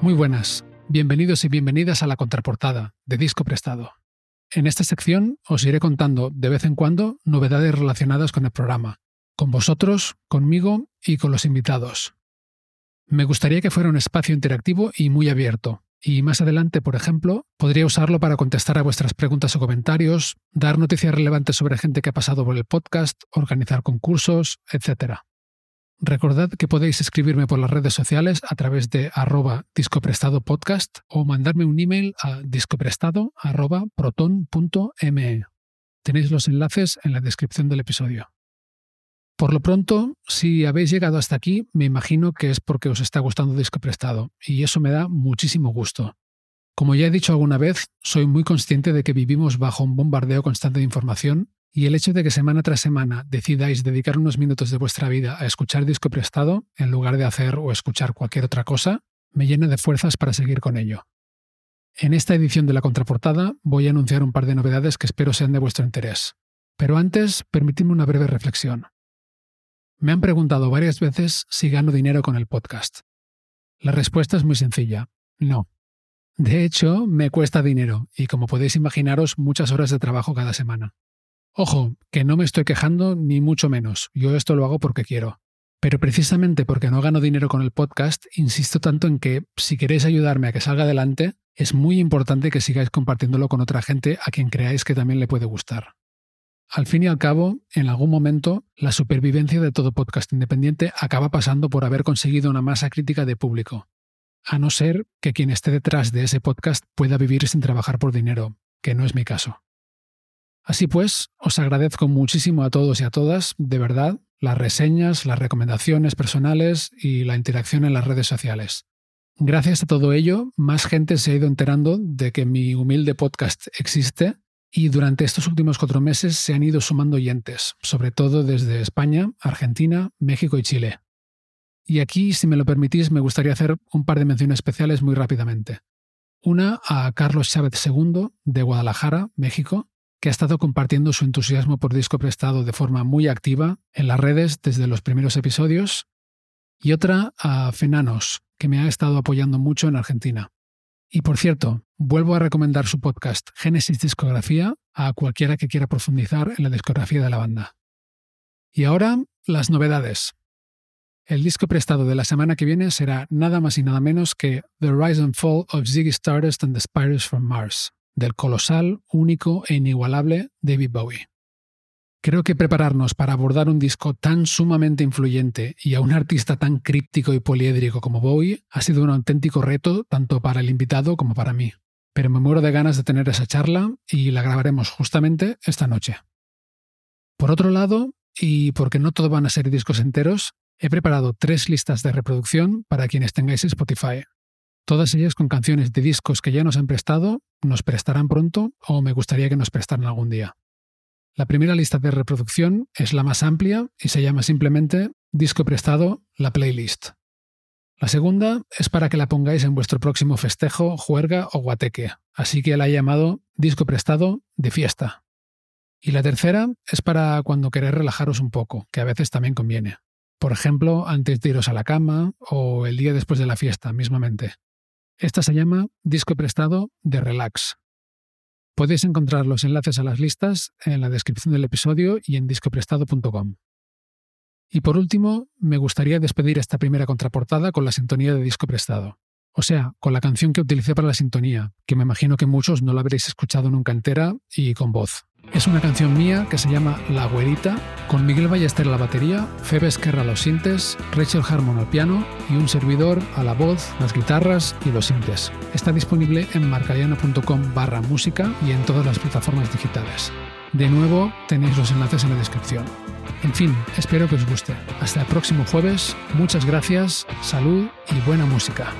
Muy buenas, bienvenidos y bienvenidas a la contraportada de Disco Prestado. En esta sección os iré contando de vez en cuando novedades relacionadas con el programa, con vosotros, conmigo y con los invitados. Me gustaría que fuera un espacio interactivo y muy abierto, y más adelante, por ejemplo, podría usarlo para contestar a vuestras preguntas o comentarios, dar noticias relevantes sobre gente que ha pasado por el podcast, organizar concursos, etc. Recordad que podéis escribirme por las redes sociales a través de arroba discoprestadopodcast o mandarme un email a discoprestado.proton.me. Tenéis los enlaces en la descripción del episodio. Por lo pronto, si habéis llegado hasta aquí, me imagino que es porque os está gustando Disco Prestado, y eso me da muchísimo gusto. Como ya he dicho alguna vez, soy muy consciente de que vivimos bajo un bombardeo constante de información y el hecho de que semana tras semana decidáis dedicar unos minutos de vuestra vida a escuchar disco prestado en lugar de hacer o escuchar cualquier otra cosa, me llena de fuerzas para seguir con ello. En esta edición de la contraportada voy a anunciar un par de novedades que espero sean de vuestro interés. Pero antes, permitidme una breve reflexión. Me han preguntado varias veces si gano dinero con el podcast. La respuesta es muy sencilla, no. De hecho, me cuesta dinero y como podéis imaginaros muchas horas de trabajo cada semana. Ojo, que no me estoy quejando ni mucho menos, yo esto lo hago porque quiero. Pero precisamente porque no gano dinero con el podcast, insisto tanto en que si queréis ayudarme a que salga adelante, es muy importante que sigáis compartiéndolo con otra gente a quien creáis que también le puede gustar. Al fin y al cabo, en algún momento, la supervivencia de todo podcast independiente acaba pasando por haber conseguido una masa crítica de público, a no ser que quien esté detrás de ese podcast pueda vivir sin trabajar por dinero, que no es mi caso. Así pues, os agradezco muchísimo a todos y a todas, de verdad, las reseñas, las recomendaciones personales y la interacción en las redes sociales. Gracias a todo ello, más gente se ha ido enterando de que mi humilde podcast existe y durante estos últimos cuatro meses se han ido sumando oyentes, sobre todo desde España, Argentina, México y Chile. Y aquí, si me lo permitís, me gustaría hacer un par de menciones especiales muy rápidamente. Una a Carlos Chávez II, de Guadalajara, México, que ha estado compartiendo su entusiasmo por disco prestado de forma muy activa en las redes desde los primeros episodios, y otra a Fenanos, que me ha estado apoyando mucho en Argentina. Y por cierto, vuelvo a recomendar su podcast Génesis Discografía a cualquiera que quiera profundizar en la discografía de la banda. Y ahora, las novedades. El disco prestado de la semana que viene será nada más y nada menos que The Rise and Fall of Ziggy Stardust and the Spiders from Mars, del colosal, único e inigualable David Bowie. Creo que prepararnos para abordar un disco tan sumamente influyente y a un artista tan críptico y poliédrico como Bowie ha sido un auténtico reto tanto para el invitado como para mí. Pero me muero de ganas de tener esa charla y la grabaremos justamente esta noche. Por otro lado, y porque no todo van a ser discos enteros, he preparado tres listas de reproducción para quienes tengáis Spotify, Todas ellas con canciones de discos que ya nos han prestado, nos prestarán pronto o me gustaría que nos prestaran algún día. La primera lista de reproducción es la más amplia y se llama simplemente Disco prestado, la playlist. La segunda es para que la pongáis en vuestro próximo festejo, juerga o guateque, así que la he llamado Disco prestado de fiesta. Y la tercera es para cuando queréis relajaros un poco, que a veces también conviene. Por ejemplo, antes de iros a la cama o el día después de la fiesta, mismamente. Esta se llama Disco Prestado de Relax. Podéis encontrar los enlaces a las listas en la descripción del episodio y en discoprestado.com. Y por último, me gustaría despedir esta primera contraportada con la sintonía de Disco Prestado. O sea, con la canción que utilicé para la sintonía, que me imagino que muchos no la habréis escuchado nunca entera y con voz. Es una canción mía que se llama La Güerita, con Miguel Ballester a la batería, Febe Esquerra a los sintes, Rachel Harmon al piano y un servidor a la voz, las guitarras y los sintes. Está disponible en marcayano.com barra música y en todas las plataformas digitales. De nuevo, tenéis los enlaces en la descripción. En fin, espero que os guste. Hasta el próximo jueves, muchas gracias, salud y buena música.